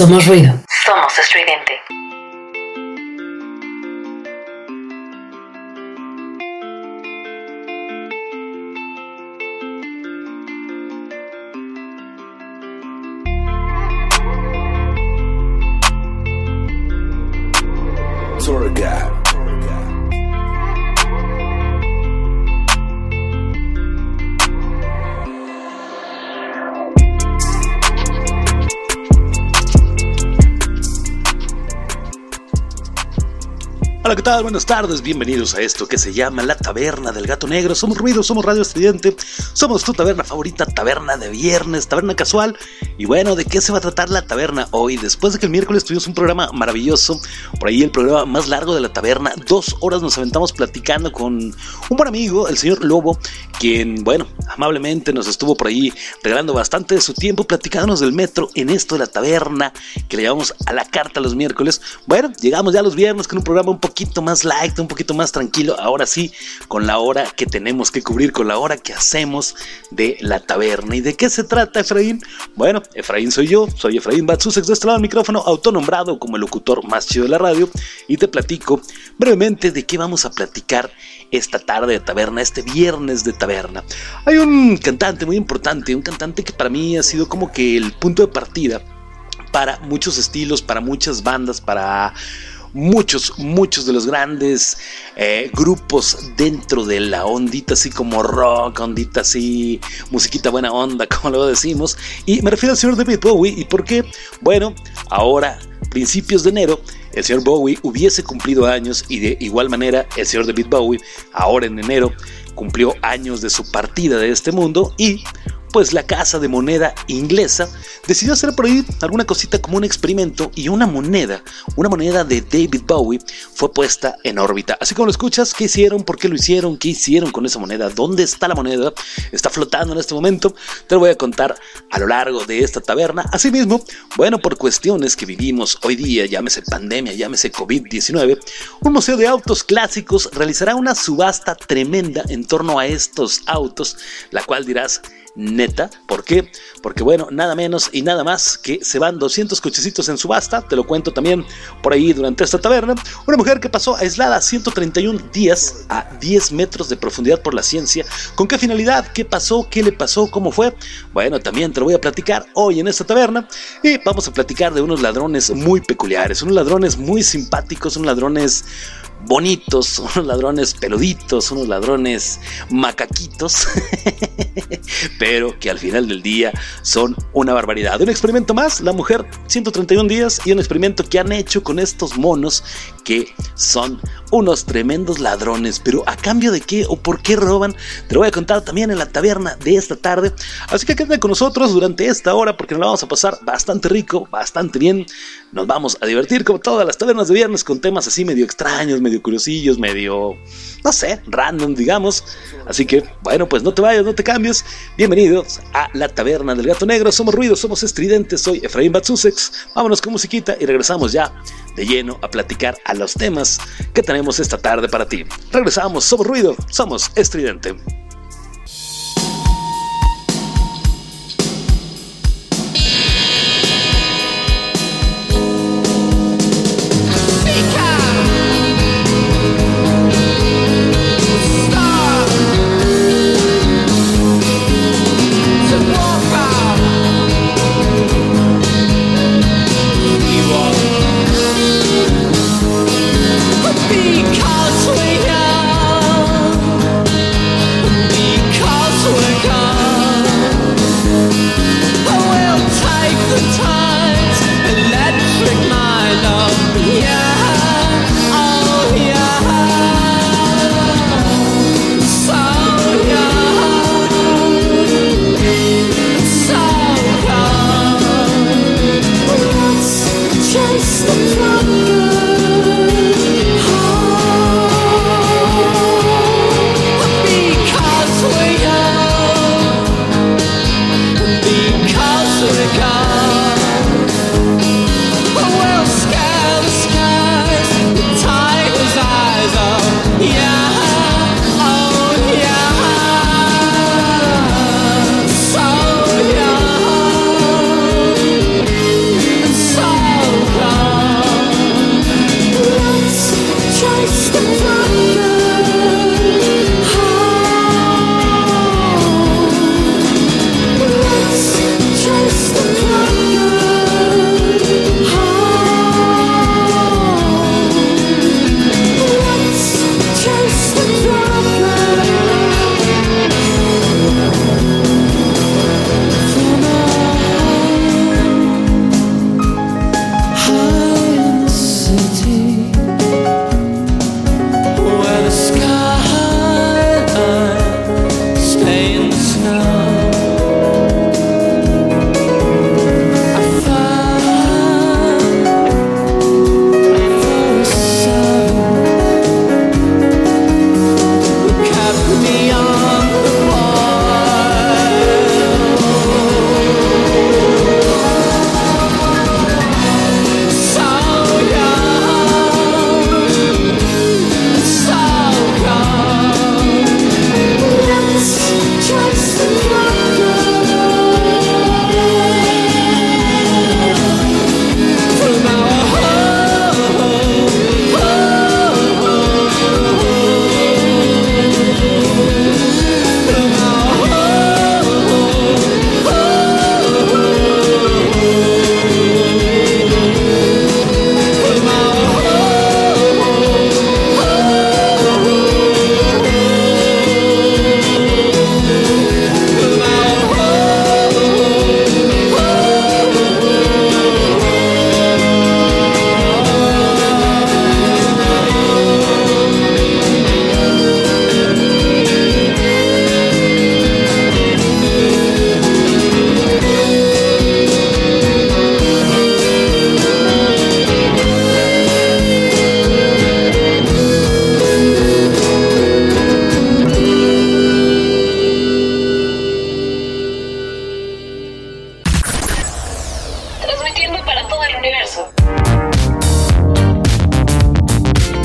Somos ruido. Buenas tardes, bienvenidos a esto que se llama La Taberna del Gato Negro. Somos Ruido, somos Radio Estudiante, somos tu taberna favorita, taberna de viernes, taberna casual. Y bueno, ¿de qué se va a tratar la taberna hoy? Después de que el miércoles tuvimos un programa maravilloso, por ahí el programa más largo de la taberna, dos horas nos aventamos platicando con un buen amigo, el señor Lobo, quien, bueno, amablemente nos estuvo por ahí regalando bastante de su tiempo platicándonos del metro en esto de la taberna que le llamamos a la carta los miércoles. Bueno, llegamos ya los viernes con un programa un poquito más light, un poquito más tranquilo, ahora sí, con la hora que tenemos que cubrir, con la hora que hacemos de la taberna. ¿Y de qué se trata, Efraín? Bueno, Efraín soy yo, soy Efraín Batsusex de este lado micrófono, autonombrado como el locutor más chido de la radio, y te platico brevemente de qué vamos a platicar esta tarde de taberna, este viernes de taberna. Hay un cantante muy importante, un cantante que para mí ha sido como que el punto de partida para muchos estilos, para muchas bandas, para muchos, muchos de los grandes eh, grupos dentro de la ondita así como rock, ondita así, musiquita buena onda, como lo decimos. Y me refiero al señor David Bowie. ¿Y por qué? Bueno, ahora, principios de enero, el señor Bowie hubiese cumplido años y de igual manera el señor David Bowie, ahora en enero, cumplió años de su partida de este mundo y pues la casa de moneda inglesa decidió hacer por ahí alguna cosita como un experimento y una moneda, una moneda de David Bowie fue puesta en órbita. Así como lo escuchas, ¿qué hicieron? ¿Por qué lo hicieron? ¿Qué hicieron con esa moneda? ¿Dónde está la moneda? ¿Está flotando en este momento? Te lo voy a contar a lo largo de esta taberna. Asimismo, bueno, por cuestiones que vivimos hoy día, llámese pandemia, llámese COVID-19, un museo de autos clásicos realizará una subasta tremenda en torno a estos autos, la cual dirás, neta. ¿Por qué? Porque bueno, nada menos y nada más que se van 200 cochecitos en subasta, te lo cuento también por ahí durante esta taberna. Una mujer que pasó aislada 131 días a 10 metros de profundidad por la ciencia. ¿Con qué finalidad? ¿Qué pasó? ¿Qué le pasó? ¿Cómo fue? Bueno, también te lo voy a platicar hoy en esta taberna y vamos a platicar de unos ladrones muy peculiares, unos ladrones muy simpáticos, unos ladrones bonitos, unos ladrones peluditos, unos ladrones macaquitos, pero que al final del día son una barbaridad. Un experimento más, la mujer 131 días y un experimento que han hecho con estos monos que son unos tremendos ladrones, pero a cambio de qué o por qué roban, te lo voy a contar también en la taberna de esta tarde. Así que quédate con nosotros durante esta hora porque nos la vamos a pasar bastante rico, bastante bien. Nos vamos a divertir como todas las tabernas de viernes con temas así medio extraños, medio curiosillos, medio, no sé, random, digamos. Así que, bueno, pues no te vayas, no te cambies. Bienvenidos a la taberna del gato negro. Somos ruidos, somos estridentes. Soy Efraín Batsusex. Vámonos con musiquita y regresamos ya de lleno a platicar a los temas que tenemos esta tarde para ti. Regresamos, somos ruido, somos estridente.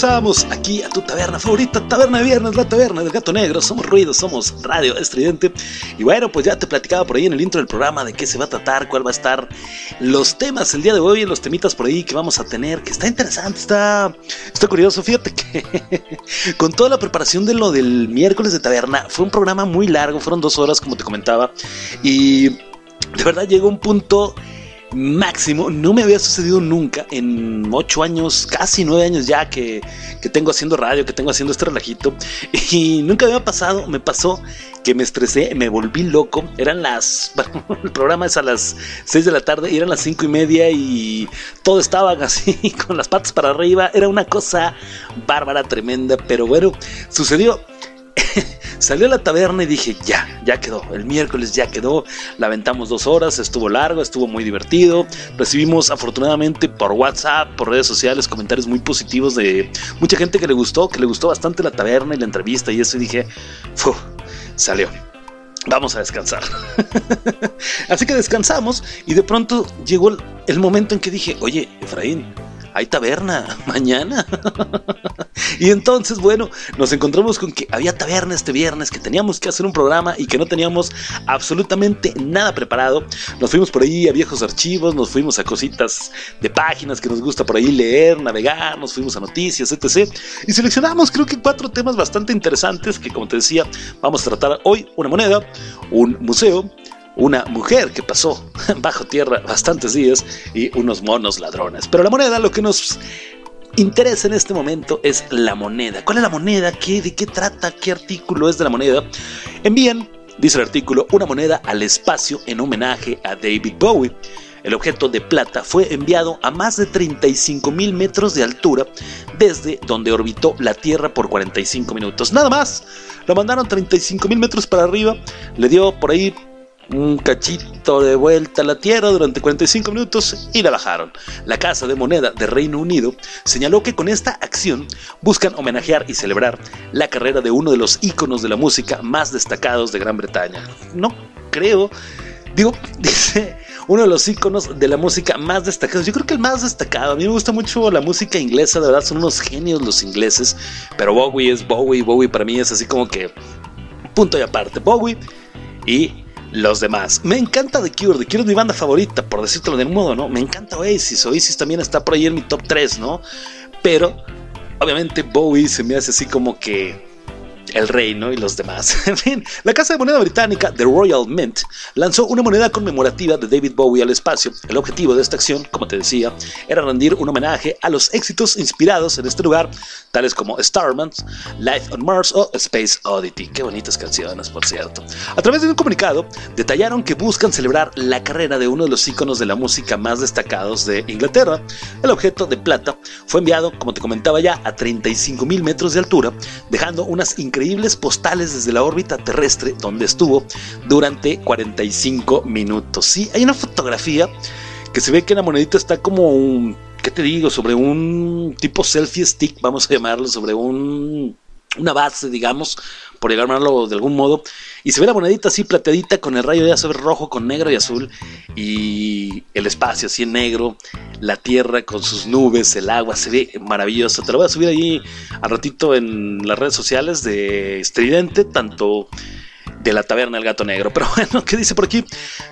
Regresamos aquí a tu taberna favorita, Taberna de Viernes, la taberna del gato negro. Somos ruido, somos radio estridente. Y bueno, pues ya te platicaba por ahí en el intro del programa de qué se va a tratar, cuál va a estar los temas el día de hoy, los temitas por ahí que vamos a tener, que está interesante, está, está curioso. Fíjate que con toda la preparación de lo del miércoles de taberna, fue un programa muy largo, fueron dos horas, como te comentaba. Y de verdad llegó un punto máximo. No me había sucedido nunca en ocho años, casi nueve años ya que, que tengo haciendo radio, que tengo haciendo este relajito. Y nunca había pasado, me pasó que me estresé, me volví loco. Eran las, el programa es a las seis de la tarde y eran las cinco y media y todo estaba así con las patas para arriba. Era una cosa bárbara, tremenda, pero bueno, sucedió. Salió a la taberna y dije, ya, ya quedó. El miércoles ya quedó. La aventamos dos horas, estuvo largo, estuvo muy divertido. Recibimos afortunadamente por WhatsApp, por redes sociales, comentarios muy positivos de mucha gente que le gustó, que le gustó bastante la taberna y la entrevista y eso. Y dije, salió. Vamos a descansar. Así que descansamos y de pronto llegó el momento en que dije, oye, Efraín, hay taberna mañana. y entonces, bueno, nos encontramos con que había taberna este viernes, que teníamos que hacer un programa y que no teníamos absolutamente nada preparado. Nos fuimos por ahí a viejos archivos, nos fuimos a cositas de páginas que nos gusta por ahí leer, navegar, nos fuimos a noticias, etc. Y seleccionamos creo que cuatro temas bastante interesantes que, como te decía, vamos a tratar hoy. Una moneda, un museo, una mujer que pasó bajo tierra bastantes días y unos monos ladrones. Pero la moneda lo que nos interesa en este momento es la moneda. ¿Cuál es la moneda? ¿Qué, ¿De qué trata? ¿Qué artículo es de la moneda? Envían, dice el artículo, una moneda al espacio en homenaje a David Bowie. El objeto de plata fue enviado a más de 35 mil metros de altura desde donde orbitó la Tierra por 45 minutos. Nada más, lo mandaron 35 mil metros para arriba, le dio por ahí un cachito de vuelta a la Tierra durante 45 minutos y la bajaron. La Casa de Moneda de Reino Unido señaló que con esta acción buscan homenajear y celebrar la carrera de uno de los íconos de la música más destacados de Gran Bretaña. No creo, digo, dice uno de los íconos de la música más destacados. Yo creo que el más destacado. A mí me gusta mucho la música inglesa, de verdad son unos genios los ingleses, pero Bowie es Bowie, Bowie para mí es así como que punto y aparte. Bowie y los demás. Me encanta The Cure, The Cure es mi banda favorita, por decirlo de un modo, ¿no? Me encanta Oasis, Oasis también está por ahí en mi top 3, ¿no? Pero, obviamente Bowie se me hace así como que el rey, ¿no? Y los demás. en fin, la Casa de Moneda Británica, The Royal Mint, lanzó una moneda conmemorativa de David Bowie al espacio. El objetivo de esta acción, como te decía, era rendir un homenaje a los éxitos inspirados en este lugar, tales como Starman, Life on Mars o Space Oddity. Qué bonitas canciones, por cierto. A través de un comunicado, detallaron que buscan celebrar la carrera de uno de los íconos de la música más destacados de Inglaterra. El objeto de plata fue enviado, como te comentaba ya, a 35 mil metros de altura, dejando unas increíbles postales desde la órbita terrestre donde estuvo durante 45 minutos. Sí, hay una fotografía que se ve que la monedita está como un, ¿qué te digo? Sobre un tipo selfie stick, vamos a llamarlo, sobre un, una base, digamos, por llamarlo de algún modo. Y se ve la monedita así plateadita con el rayo de azul rojo con negro y azul. Y el espacio así en negro. La tierra con sus nubes, el agua. Se ve maravilloso. Te lo voy a subir ahí al ratito en las redes sociales de Estridente. Tanto de la taberna del gato negro. Pero bueno, ¿qué dice por aquí?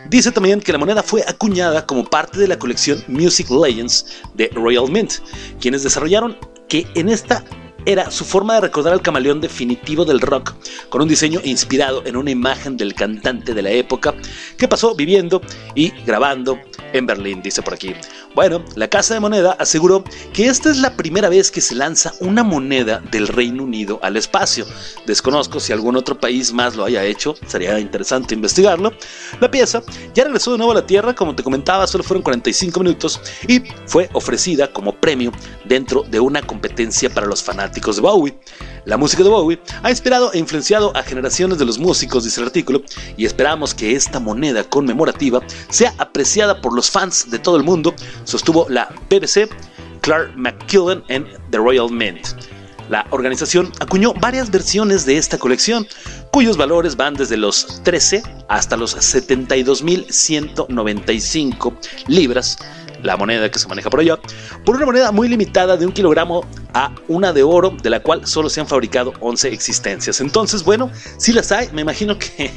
Dice también que la moneda fue acuñada como parte de la colección Music Legends de Royal Mint, quienes desarrollaron que en esta era su forma de recordar al camaleón definitivo del rock, con un diseño inspirado en una imagen del cantante de la época que pasó viviendo y grabando en Berlín, dice por aquí. Bueno, la Casa de Moneda aseguró que esta es la primera vez que se lanza una moneda del Reino Unido al espacio. Desconozco si algún otro país más lo haya hecho, sería interesante investigarlo. La pieza ya regresó de nuevo a la Tierra, como te comentaba, solo fueron 45 minutos y fue ofrecida como premio dentro de una competencia para los fanáticos de Bowie. La música de Bowie ha inspirado e influenciado a generaciones de los músicos, dice el artículo, y esperamos que esta moneda conmemorativa sea apreciada por los fans de todo el mundo, sostuvo la BBC Clark McKillen en The Royal Mint. La organización acuñó varias versiones de esta colección, cuyos valores van desde los 13 hasta los 72.195 libras, la moneda que se maneja por allá, por una moneda muy limitada de un kilogramo a una de oro, de la cual solo se han fabricado 11 existencias. Entonces, bueno, si las hay, me imagino que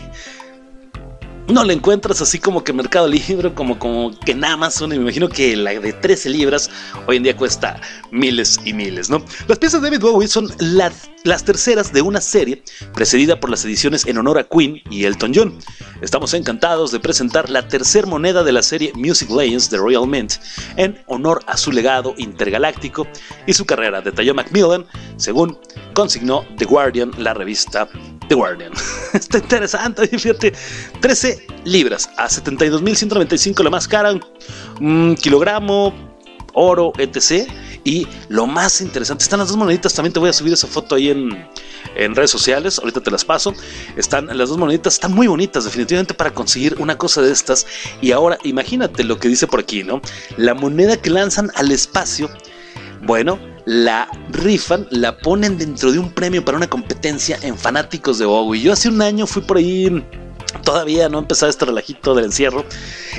no la encuentras así como que Mercado Libre, como, como que en Amazon. Y me imagino que la de 13 libras hoy en día cuesta miles y miles, ¿no? Las piezas de David Bowie son las, las terceras de una serie precedida por las ediciones en honor a Queen y Elton John. Estamos encantados de presentar la tercera moneda de la serie Music Legends de Royal Mint en honor a su legado intergaláctico y su carrera, detalló Macmillan, según consignó The Guardian, la revista The Guardian. Está interesante, fíjate, 13 libras a 72.195 la más cara, un kilogramo, oro, etc. Y lo más interesante, están las dos moneditas, también te voy a subir esa foto ahí en, en redes sociales, ahorita te las paso. Están las dos moneditas, están muy bonitas definitivamente para conseguir una cosa de estas. Y ahora imagínate lo que dice por aquí, ¿no? La moneda que lanzan al espacio, bueno, la rifan, la ponen dentro de un premio para una competencia en fanáticos de Bowie. Yo hace un año fui por ahí todavía no empezaba este relajito del encierro.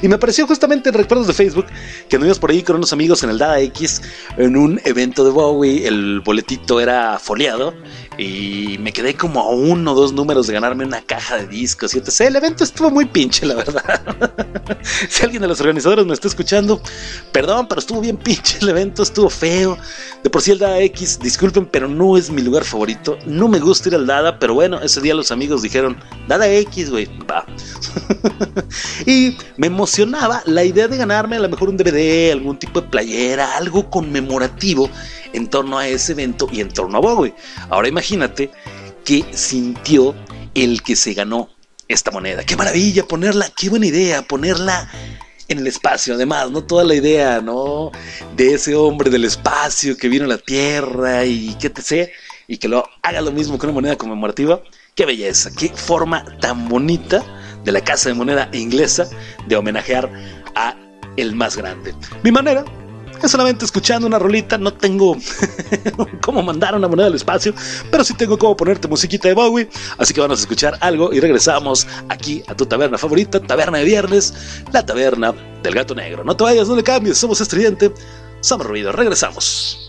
Y me apareció justamente en recuerdos de Facebook que anduvimos por ahí con unos amigos en el Dada X en un evento de Bowie. El boletito era foliado y me quedé como a uno o dos números de ganarme una caja de discos y etc. El evento estuvo muy pinche, la verdad. si alguien de los organizadores me está escuchando, perdón, pero estuvo bien pinche el evento, estuvo feo. De por sí el Dada X, disculpen, pero no es mi lugar favorito. No me gusta ir al Dada, pero bueno, ese día los amigos dijeron, Dada X, güey, va. y me emocionaba la idea de ganarme a lo mejor un DVD, algún tipo de playera, algo conmemorativo en torno a ese evento y en torno a Bowie. Ahora imagínate que sintió el que se ganó esta moneda. Qué maravilla ponerla, qué buena idea ponerla en el espacio. Además, no toda la idea, ¿no? De ese hombre del espacio que vino a la Tierra y qué te sé, y que lo haga lo mismo que una moneda conmemorativa. Qué belleza, qué forma tan bonita de la casa de moneda inglesa de homenajear a el más grande. Mi manera es solamente escuchando una rolita, no tengo cómo mandar una moneda al espacio, pero sí tengo cómo ponerte musiquita de Bowie, así que vamos a escuchar algo y regresamos aquí a tu taberna favorita, taberna de viernes, la taberna del gato negro. No te vayas, no le cambies, somos estridente, somos ruido, regresamos.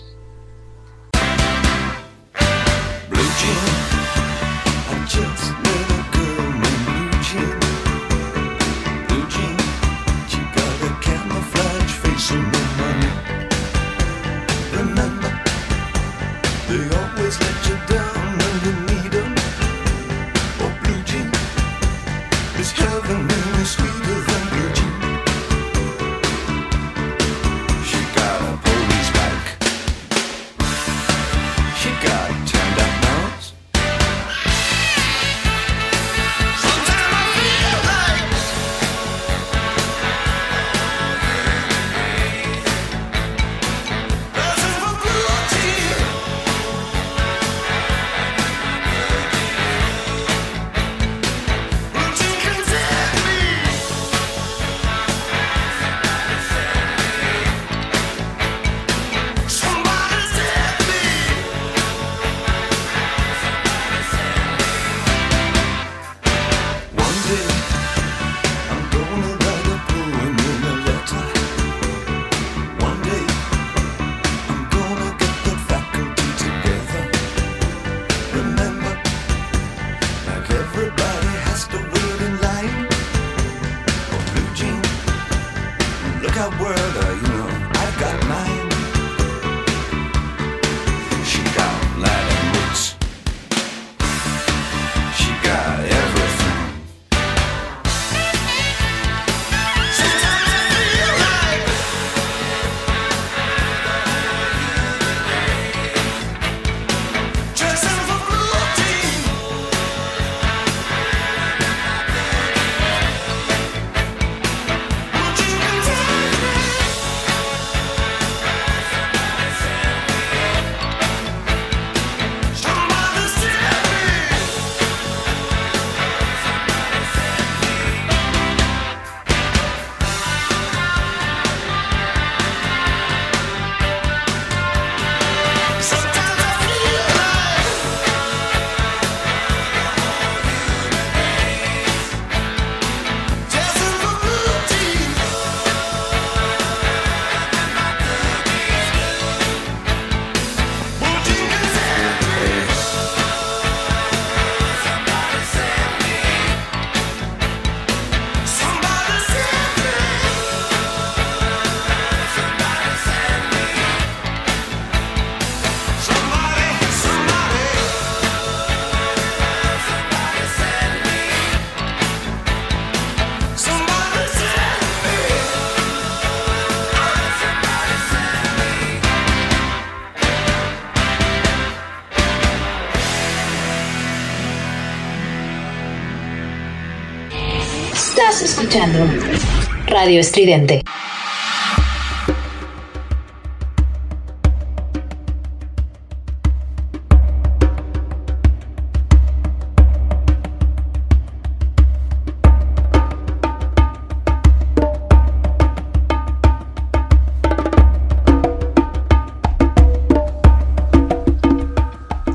Radio Estridente.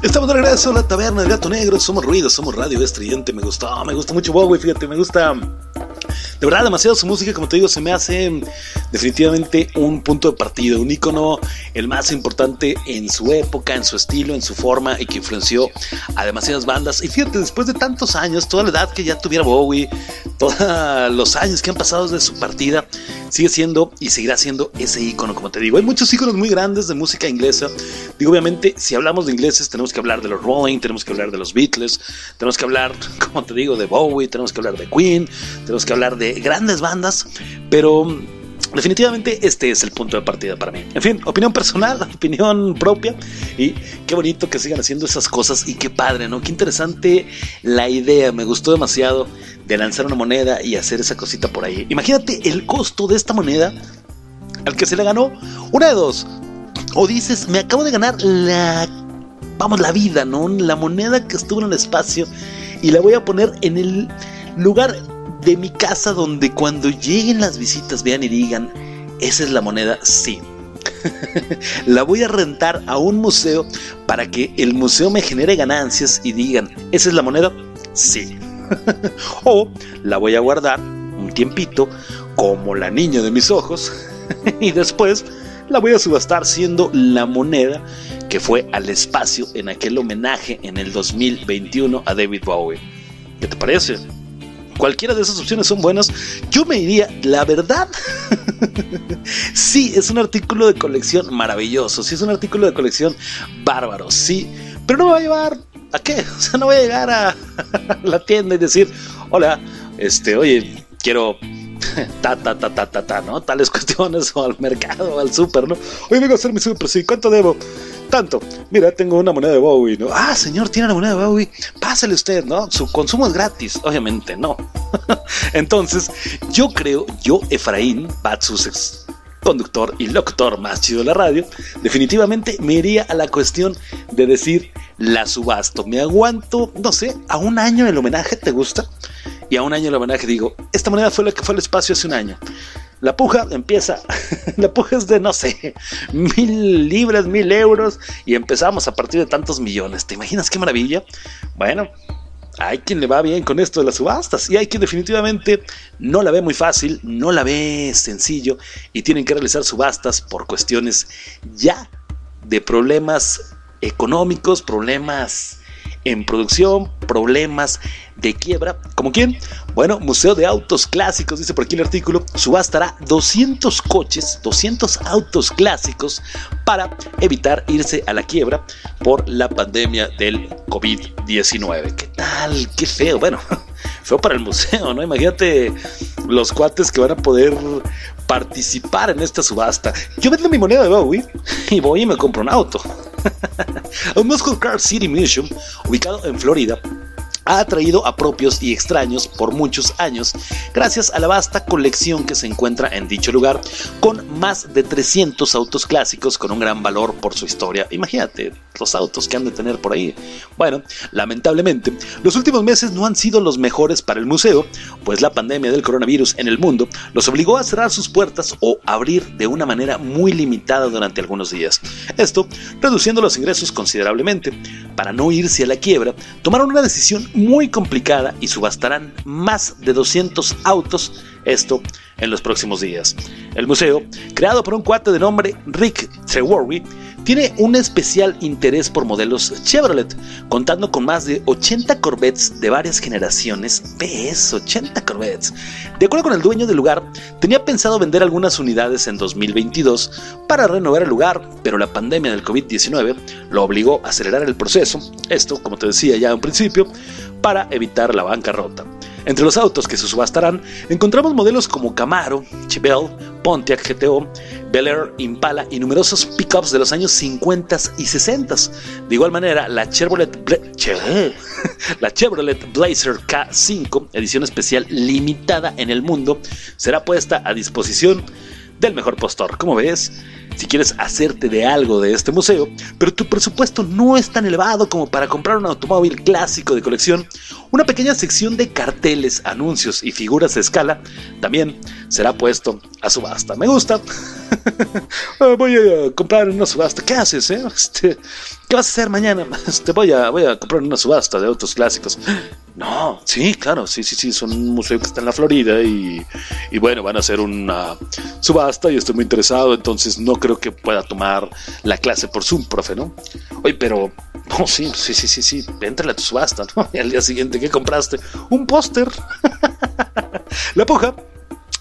Estamos de regreso a la taberna del gato negro. Somos ruidos, somos radio estridente. Me gustó, me gusta mucho Bowie. Fíjate, me gusta de verdad demasiado su música. Como te digo, se me hace definitivamente un punto de partida, un icono el más importante en su época, en su estilo, en su forma y que influenció a demasiadas bandas. Y fíjate, después de tantos años, toda la edad que ya tuviera Bowie, todos los años que han pasado desde su partida, sigue siendo y seguirá siendo ese icono, como te digo. Hay muchos iconos muy grandes de música inglesa. Digo, obviamente, si hablamos de ingleses, tenemos que hablar de los Rolling, tenemos que hablar de los Beatles, tenemos que hablar, como te digo, de Bowie, tenemos que hablar de Queen, tenemos que hablar de grandes bandas, pero Definitivamente este es el punto de partida para mí. En fin, opinión personal, opinión propia. Y qué bonito que sigan haciendo esas cosas y qué padre, ¿no? Qué interesante la idea. Me gustó demasiado de lanzar una moneda y hacer esa cosita por ahí. Imagínate el costo de esta moneda al que se le ganó una de dos. O dices, me acabo de ganar la, vamos, la vida, ¿no? La moneda que estuvo en el espacio y la voy a poner en el lugar de mi casa donde cuando lleguen las visitas vean y digan, esa es la moneda, sí. la voy a rentar a un museo para que el museo me genere ganancias y digan, esa es la moneda, sí. o la voy a guardar un tiempito como la niña de mis ojos y después la voy a subastar siendo la moneda que fue al espacio en aquel homenaje en el 2021 a David Bowie. ¿Qué te parece? Cualquiera de esas opciones son buenas. Yo me iría, la verdad. sí, es un artículo de colección maravilloso. Sí, es un artículo de colección bárbaro. Sí, pero no me va a llevar a qué. O sea, no voy a llegar a la tienda y decir, hola, este, oye, quiero ta, ta, ta, ta, ta, ta, ¿no? Tales cuestiones o al mercado o al súper, ¿no? Hoy vengo a hacer mi súper, sí, ¿cuánto debo? Tanto, mira, tengo una moneda de Bowie, ¿no? Ah, señor, tiene la moneda de Bowie, pásale usted, ¿no? Su consumo es gratis, obviamente, no. Entonces, yo creo, yo, Efraín, Pat Sussex, conductor y locutor más chido de la radio, definitivamente me iría a la cuestión de decir la subasto. Me aguanto, no sé, a un año el homenaje, ¿te gusta? Y a un año el homenaje digo, esta moneda fue la que fue al espacio hace un año. La puja empieza, la puja es de, no sé, mil libras, mil euros y empezamos a partir de tantos millones. ¿Te imaginas qué maravilla? Bueno, hay quien le va bien con esto de las subastas y hay quien definitivamente no la ve muy fácil, no la ve sencillo y tienen que realizar subastas por cuestiones ya de problemas económicos, problemas en producción, problemas de quiebra. ¿Como quién? Bueno, Museo de Autos Clásicos, dice por aquí el artículo, subastará 200 coches, 200 autos clásicos para evitar irse a la quiebra por la pandemia del COVID-19. ¿Qué tal? Qué feo. Bueno, feo para el museo, ¿no? Imagínate los cuates que van a poder participar en esta subasta. Yo vendo mi moneda de Bowie y voy y me compro un auto. El Muscle Car City Museum, ubicado en Florida, ha atraído a propios y extraños por muchos años gracias a la vasta colección que se encuentra en dicho lugar con más de 300 autos clásicos con un gran valor por su historia. Imagínate los autos que han de tener por ahí. Bueno, lamentablemente, los últimos meses no han sido los mejores para el museo, pues la pandemia del coronavirus en el mundo los obligó a cerrar sus puertas o abrir de una manera muy limitada durante algunos días. Esto reduciendo los ingresos considerablemente. Para no irse a la quiebra, tomaron una decisión muy complicada y subastarán más de 200 autos, esto en los próximos días. El museo, creado por un cuate de nombre Rick Treworthy, tiene un especial interés por modelos Chevrolet, contando con más de 80 Corvettes de varias generaciones. ¿Ves? 80 Corvettes. De acuerdo con el dueño del lugar, tenía pensado vender algunas unidades en 2022 para renovar el lugar, pero la pandemia del COVID-19 lo obligó a acelerar el proceso, esto, como te decía ya en principio, para evitar la bancarrota. Entre los autos que se subastarán encontramos modelos como Camaro, Chevelle, Pontiac GTO, Bel Air, Impala y numerosos pickups de los años 50 y 60. De igual manera, la Chevrolet, la Chevrolet Blazer K5, edición especial limitada en el mundo, será puesta a disposición del mejor postor. Como ves, si quieres hacerte de algo de este museo, pero tu presupuesto no es tan elevado como para comprar un automóvil clásico de colección, una pequeña sección de carteles, anuncios y figuras de escala también será puesto a subasta. Me gusta. Ah, voy a comprar una subasta. ¿Qué haces? Eh? Este, ¿Qué vas a hacer mañana? Este, voy, a, voy a comprar una subasta de autos clásicos. No, sí, claro, sí, sí, sí, son un museo que está en la Florida y, y, bueno, van a hacer una subasta y estoy muy interesado, entonces no creo que pueda tomar la clase por Zoom, profe, ¿no? Oye, pero, no, sí, sí, sí, sí, sí, entra a tu subasta, ¿no? Y al día siguiente, ¿qué compraste? Un póster. la puja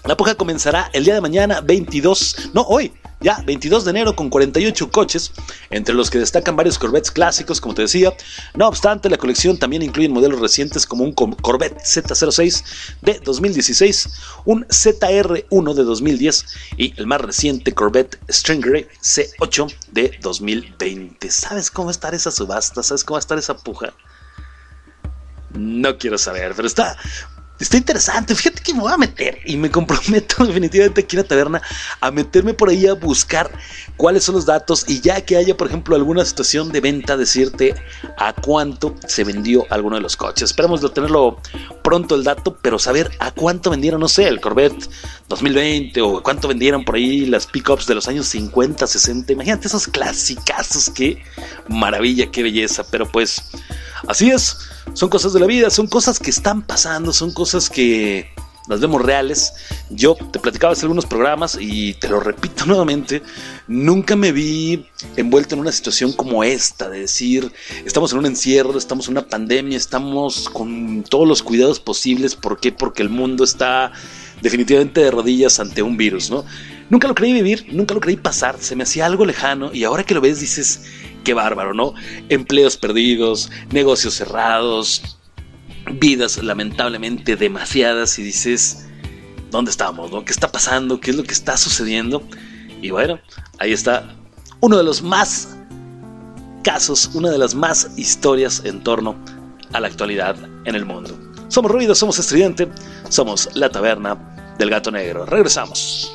la puja comenzará el día de mañana, 22, no, hoy, ya, 22 de enero, con 48 coches, entre los que destacan varios Corvettes clásicos, como te decía. No obstante, la colección también incluye modelos recientes como un Corvette Z06 de 2016, un ZR1 de 2010 y el más reciente Corvette Stingray C8 de 2020. ¿Sabes cómo va a estar esa subasta? ¿Sabes cómo va a estar esa puja? No quiero saber, pero está Está interesante, fíjate que me voy a meter y me comprometo definitivamente aquí en la taberna a meterme por ahí a buscar cuáles son los datos y ya que haya, por ejemplo, alguna situación de venta, decirte a cuánto se vendió alguno de los coches. Esperamos de tenerlo pronto el dato, pero saber a cuánto vendieron, no sé, el Corvette 2020 o cuánto vendieron por ahí las pickups de los años 50, 60. Imagínate esos clasicazos, qué maravilla, qué belleza, pero pues así es son cosas de la vida, son cosas que están pasando, son cosas que las vemos reales. Yo te platicaba hace algunos programas y te lo repito nuevamente, nunca me vi envuelto en una situación como esta, de decir, estamos en un encierro, estamos en una pandemia, estamos con todos los cuidados posibles. ¿Por qué? Porque el mundo está definitivamente de rodillas ante un virus, ¿no? Nunca lo creí vivir, nunca lo creí pasar, se me hacía algo lejano y ahora que lo ves dices, qué bárbaro, ¿no? Empleos perdidos, negocios cerrados, vidas lamentablemente demasiadas y dices, ¿dónde estamos? ¿no? ¿Qué está pasando? ¿Qué es lo que está sucediendo? Y bueno, ahí está uno de los más casos, una de las más historias en torno a la actualidad en el mundo. Somos Ruido, somos Estridente, somos la taberna del gato negro. Regresamos.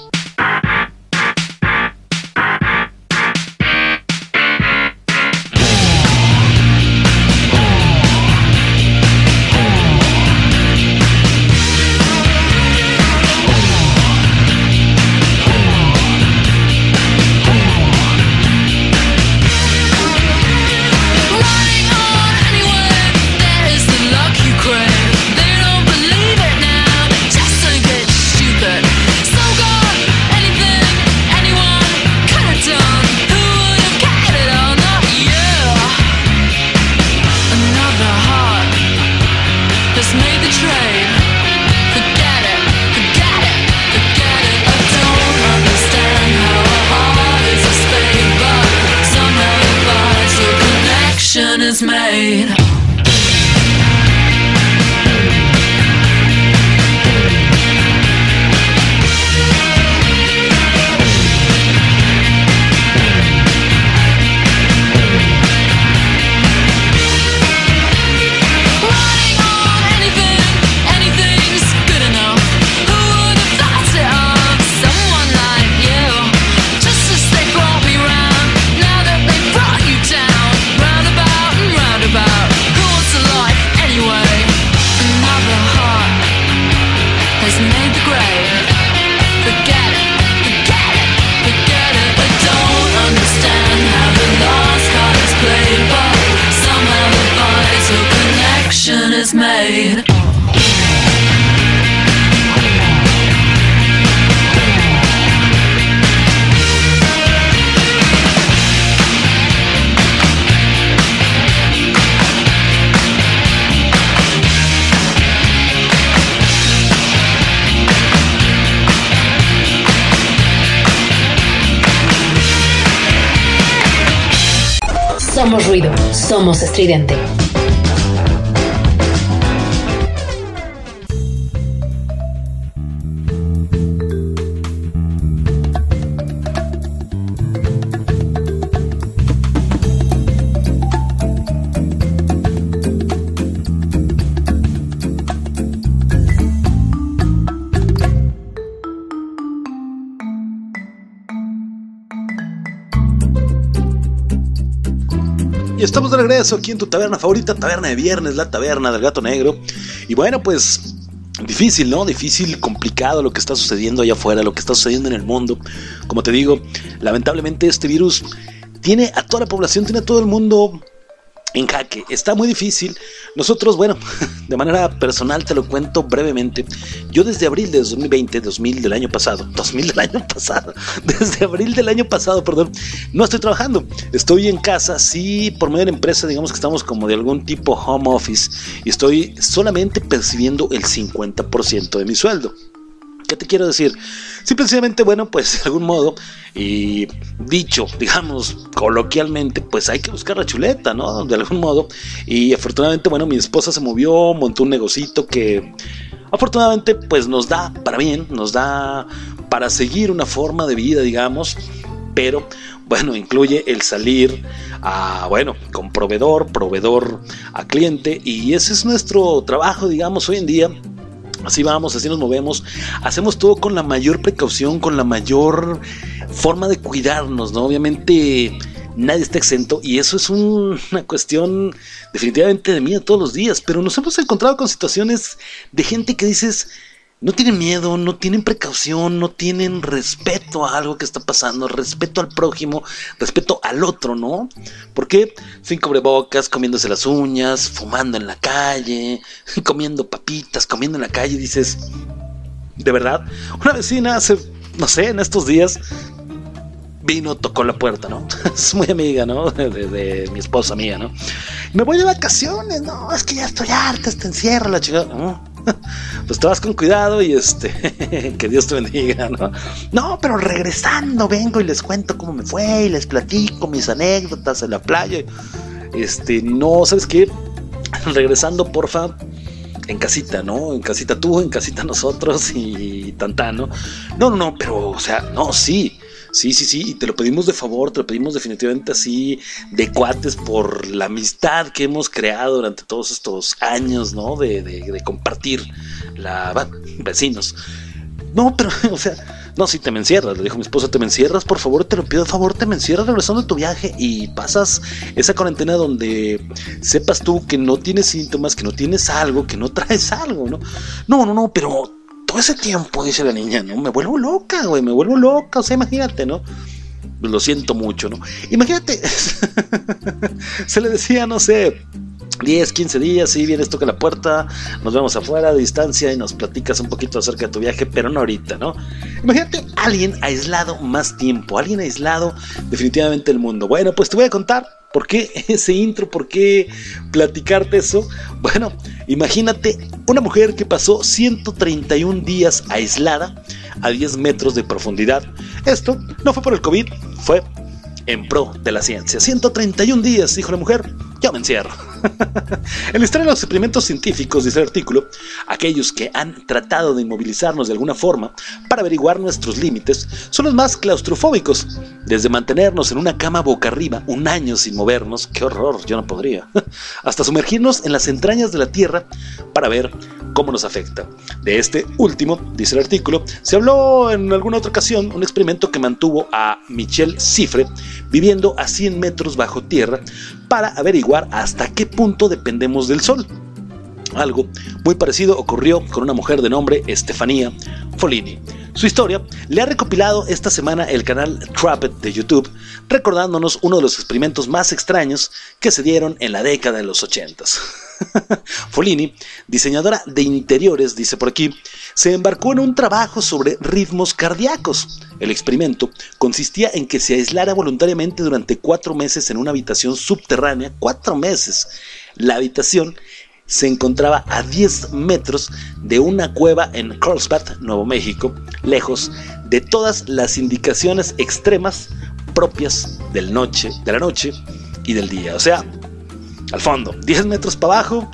Somos estridente. Aquí en tu taberna favorita, taberna de viernes, la taberna del gato negro. Y bueno, pues difícil, ¿no? Difícil, complicado lo que está sucediendo allá afuera, lo que está sucediendo en el mundo. Como te digo, lamentablemente este virus tiene a toda la población, tiene a todo el mundo en jaque. Está muy difícil. Nosotros, bueno, de manera personal te lo cuento brevemente. Yo desde abril de 2020, 2000 del año pasado, 2000 del año pasado, desde abril del año pasado, perdón, no estoy trabajando. Estoy en casa, sí, por medio de la empresa, digamos que estamos como de algún tipo home office y estoy solamente percibiendo el 50% de mi sueldo. ¿Qué te quiero decir? Simplemente, bueno, pues de algún modo, y dicho, digamos, coloquialmente, pues hay que buscar la chuleta, ¿no? De algún modo. Y afortunadamente, bueno, mi esposa se movió, montó un negocito que afortunadamente, pues nos da para bien, nos da para seguir una forma de vida, digamos, pero bueno, incluye el salir a, bueno, con proveedor, proveedor a cliente, y ese es nuestro trabajo, digamos, hoy en día Así vamos, así nos movemos, hacemos todo con la mayor precaución, con la mayor forma de cuidarnos, ¿no? Obviamente nadie está exento y eso es un- una cuestión definitivamente de mí todos los días, pero nos hemos encontrado con situaciones de gente que dices, no tienen miedo, no tienen precaución, no tienen respeto a algo que está pasando, respeto al prójimo, respeto al otro, ¿no? Porque sin cubrebocas, comiéndose las uñas, fumando en la calle, comiendo papitas, comiendo en la calle, dices, de verdad, una vecina hace, no sé, en estos días vino, tocó la puerta, ¿no? Es muy amiga, ¿no? De, de- mi esposa mía, ¿no? Me voy de vacaciones, no, es que ya estoy harta, este encierro, la chica. Pues te vas con cuidado y este, que Dios te bendiga, ¿no? No, pero regresando vengo y les cuento cómo me fue y les platico mis anécdotas en la playa. Este, no, ¿sabes qué? Regresando, porfa, en casita, ¿no? En casita tú, en casita nosotros y tantán, ¿no? No, no, no, pero, o sea, no, sí. Sí, sí, sí, y te lo pedimos de favor, te lo pedimos definitivamente así, de cuates, por la amistad que hemos creado durante todos estos años, ¿no? De, de- de compartir la va, vecinos. No, pero, o sea, no, si te me encierras, le dijo mi esposa, te me encierras, por favor, te lo pido de favor, te me encierras regresando de tu viaje y pasas esa cuarentena donde sepas tú que no tienes síntomas, que no tienes algo, que no traes algo, ¿no? No, no, no, pero ese tiempo, dice la niña, ¿no? Me vuelvo loca, güey, me vuelvo loca, o sea, imagínate, ¿no? Lo siento mucho, ¿no? Imagínate, se le decía, no sé, 10, 15 días, sí, vienes, toca la puerta, nos vemos afuera de distancia y nos platicas un poquito acerca de tu viaje, pero no ahorita, ¿no? Imagínate alguien aislado más tiempo, alguien aislado definitivamente del mundo. Bueno, pues te voy a contar por qué ese intro, por qué platicarte eso. Bueno, imagínate una mujer que pasó 131 días aislada a 10 metros de profundidad. Esto no fue por el COVID, fue en pro de la ciencia. 131 días, dijo la mujer, yo me encierro. en la historia de los experimentos científicos, dice el artículo, aquellos que han tratado de inmovilizarnos de alguna forma para averiguar nuestros límites son los más claustrofóbicos. Desde mantenernos en una cama boca arriba un año sin movernos, qué horror, yo no podría, hasta sumergirnos en las entrañas de la Tierra para ver cómo nos afecta. De este último, dice el artículo, se habló en alguna otra ocasión un experimento que mantuvo a Michel Cifre viviendo a 100 metros bajo tierra para averiguar hasta qué punto dependemos del sol. Algo muy parecido ocurrió con una mujer de nombre Estefanía Folini. Su historia le ha recopilado esta semana el canal Trapped de YouTube, recordándonos uno de los experimentos más extraños que se dieron en la década de los 80. Folini, diseñadora de interiores, dice por aquí, se embarcó en un trabajo sobre ritmos cardíacos. El experimento consistía en que se aislara voluntariamente durante cuatro meses en una habitación subterránea, cuatro meses. La habitación se encontraba a 10 metros de una cueva en Carlsbad, Nuevo México, lejos de todas las indicaciones extremas propias del noche, de la noche y del día. O sea, al fondo, 10 metros para abajo,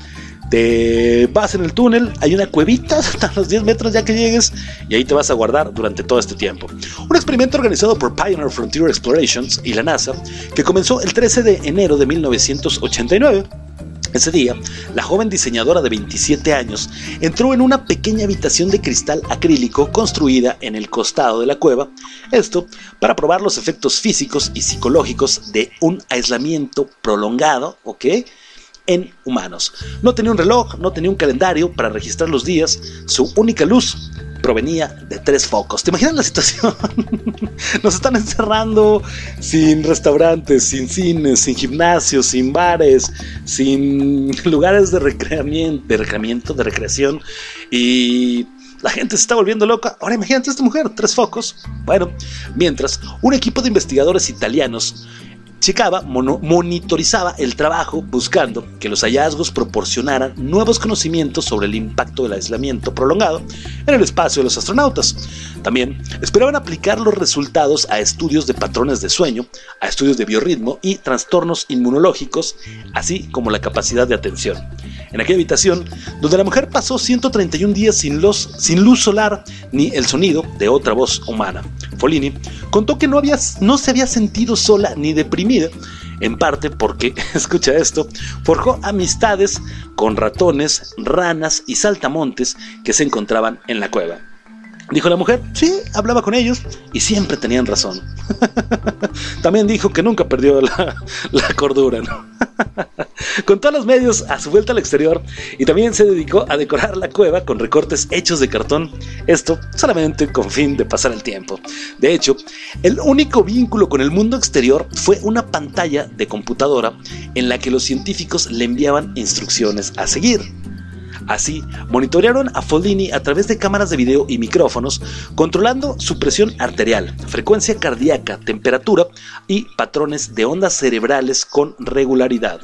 te vas en el túnel, hay una cuevita hasta los 10 metros ya que llegues y ahí te vas a guardar durante todo este tiempo. Un experimento organizado por Pioneer Frontier Explorations y la NASA que comenzó el 13 de enero de 1989 Ese día, la joven diseñadora de 27 años entró en una pequeña habitación de cristal acrílico construida en el costado de la cueva, esto para probar los efectos físicos y psicológicos de un aislamiento prolongado, ¿ok? En humanos. No tenía un reloj, no tenía un calendario para registrar los días, su única luz provenía de tres focos. ¿Te imaginas la situación? Nos están encerrando sin restaurantes, sin cines, sin gimnasios, sin bares, sin lugares de recreamiento, de recreación y la gente se está volviendo loca. Ahora imagínate esta mujer, tres focos. Bueno, mientras un equipo de investigadores italianos checaba, monitorizaba el trabajo buscando que los hallazgos proporcionaran nuevos conocimientos sobre el impacto del aislamiento prolongado en el espacio de los astronautas. También esperaban aplicar los resultados a estudios de patrones de sueño, a estudios de biorritmo y trastornos inmunológicos, así como la capacidad de atención. En aquella habitación, donde la mujer pasó 131 días sin luz, sin luz solar ni el sonido de otra voz humana. Folini contó que no, había, no se había sentido sola ni deprimida, en parte porque, escucha esto, forjó amistades con ratones, ranas y saltamontes que se encontraban en la cueva. Dijo la mujer, sí, hablaba con ellos y siempre tenían razón. También dijo que nunca perdió la, cordura, ¿no? con todos los medios a su vuelta al exterior y también se dedicó a decorar la cueva con recortes hechos de cartón, esto solamente con fin de pasar el tiempo. De hecho, el único vínculo con el mundo exterior fue una pantalla de computadora en la que los científicos le enviaban instrucciones a seguir. Así, monitorearon a Follini a través de cámaras de video y micrófonos, controlando su presión arterial, frecuencia cardíaca, temperatura y patrones de ondas cerebrales con regularidad.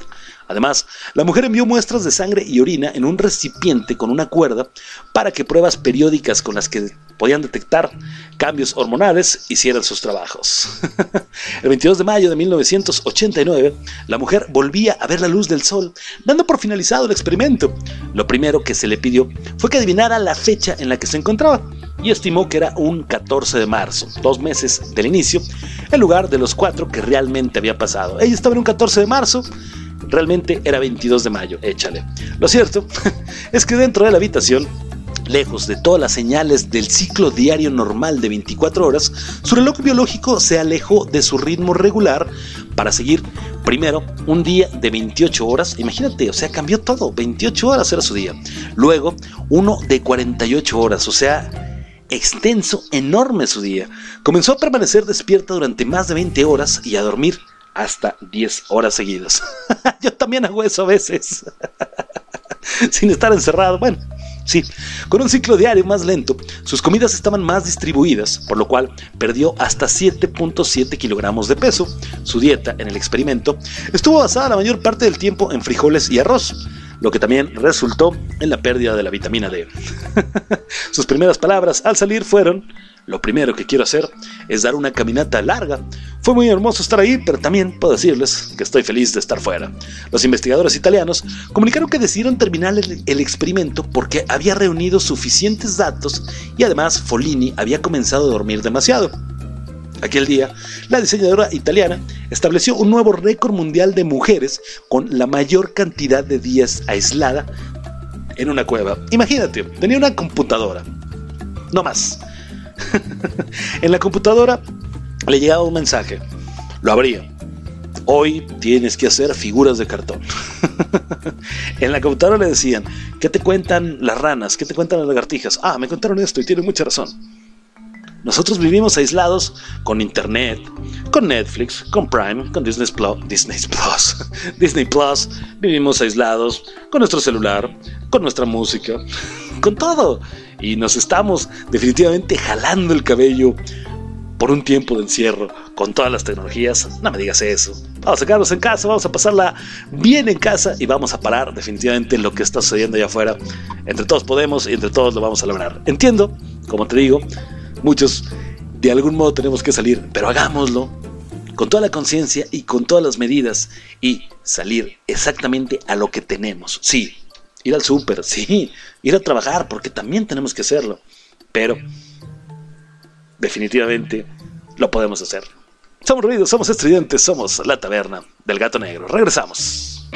Además, la mujer envió muestras de sangre y orina en un recipiente con una cuerda para que pruebas periódicas con las que podían detectar cambios hormonales hicieran sus trabajos. El 22 de mayo de 1989, la mujer volvía a ver la luz del sol, dando por finalizado el experimento. Lo primero que se le pidió fue que adivinara la fecha en la que se encontraba y estimó que era un 14 de marzo, dos meses del inicio, en lugar de los cuatro que realmente había pasado. Ella estaba en un 14 de marzo, realmente era 22 de mayo, échale. Lo cierto es que dentro de la habitación Lejos de todas las señales del ciclo diario normal de 24 horas, su reloj biológico se alejó de su ritmo regular para seguir primero un día de 28 horas, imagínate, o sea, cambió todo, 28 horas era su día. Luego uno de 48 horas, o sea, extenso, enorme su día. Comenzó a permanecer despierta durante más de 20 horas y a dormir hasta 10 horas seguidas. Yo también hago eso a veces. Sin estar encerrado. Bueno, sí, con un ciclo diario más lento, sus comidas estaban más distribuidas, por lo cual perdió hasta 7.7 kilogramos de peso. Su dieta en el experimento estuvo basada la mayor parte del tiempo en frijoles y arroz, lo que también resultó en la pérdida de la vitamina D. Sus primeras palabras al salir fueron, lo primero que quiero hacer es dar una caminata larga. Fue muy hermoso estar ahí, pero también puedo decirles que estoy feliz de estar fuera. Los investigadores italianos comunicaron que decidieron terminar el, el experimento porque había reunido suficientes datos y además Follini había comenzado a dormir demasiado. Aquel día, la diseñadora italiana estableció un nuevo récord mundial de mujeres con la mayor cantidad de días aislada en una cueva. Imagínate, tenía una computadora, no más. en la computadora le llegaba un mensaje, lo abría. Hoy tienes que hacer figuras de cartón. en la computadora le decían, ¿qué te cuentan las ranas? ¿Qué te cuentan las lagartijas? Ah, me contaron esto y tienen mucha razón. Nosotros vivimos aislados con internet, con Netflix, con Prime, con Disney Plus, Disney Plus. Vivimos aislados con nuestro celular, con nuestra música, con todo. Y nos estamos definitivamente jalando el cabello por un tiempo de encierro con todas las tecnologías. No me digas eso. Vamos a quedarnos en casa, vamos a pasarla bien en casa y vamos a parar definitivamente lo que está sucediendo allá afuera. Entre todos podemos y entre todos lo vamos a lograr. Entiendo, como te digo, muchos de algún modo tenemos que salir, pero hagámoslo con toda la conciencia y con todas las medidas y salir exactamente a lo que tenemos. Sí, ir al súper, sí, ir a trabajar, porque también tenemos que hacerlo, pero definitivamente lo podemos hacer. Somos ruidos, somos estridentes, somos la taberna del gato negro. Regresamos.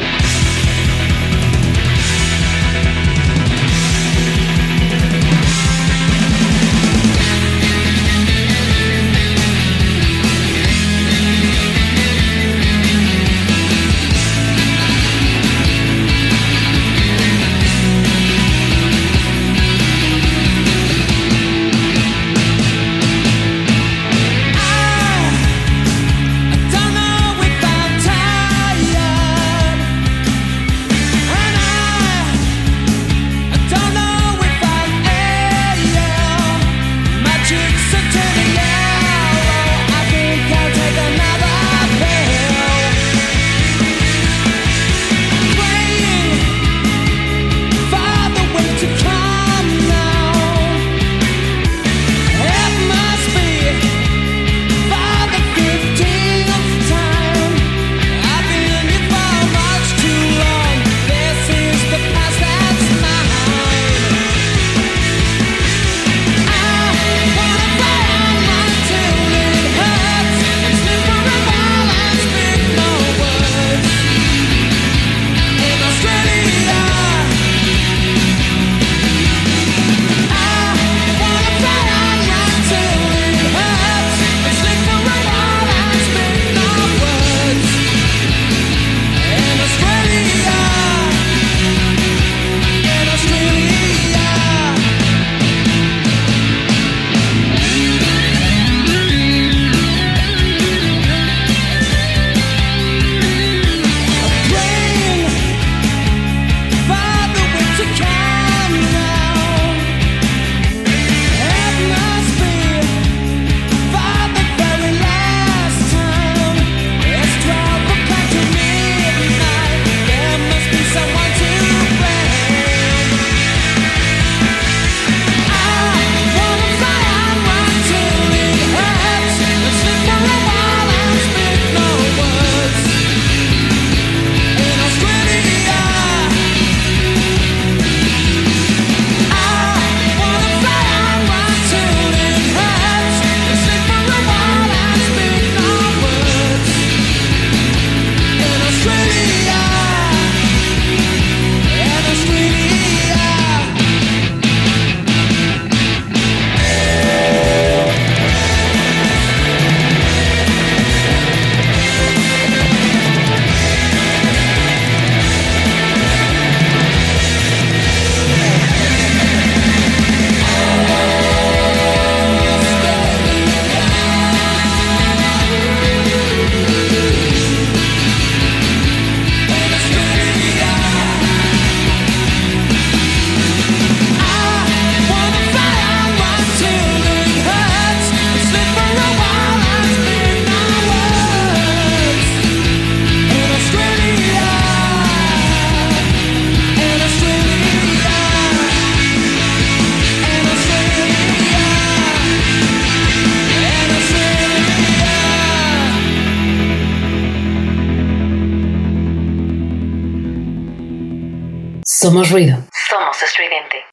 Somos ruido. Somos estridente.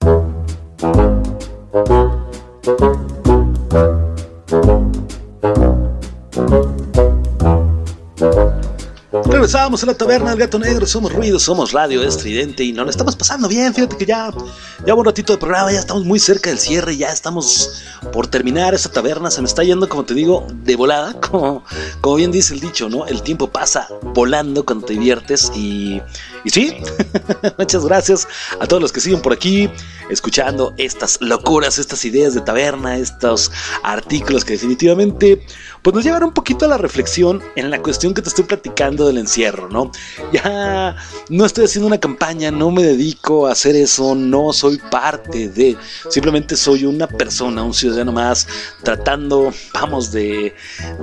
Regresamos a la taberna del gato negro, somos ruido, somos radio estridente y nos lo estamos pasando bien. Fíjate que ya, ya un ratito de programa, ya estamos muy cerca del cierre, ya estamos por terminar esa taberna. Se me está yendo, como te digo, de volada, como, como bien dice el dicho, ¿no? El tiempo pasa volando cuando te diviertes y, y sí, muchas gracias a todos los que siguen por aquí, escuchando estas locuras, estas ideas de taberna, estos artículos que definitivamente pues nos llevan un poquito a la reflexión en la cuestión que te estoy platicando del encierro, ¿no? Ya no estoy haciendo una campaña, no me dedico a hacer eso, no soy parte de, simplemente soy una persona, un ciudadano más, tratando, vamos, de,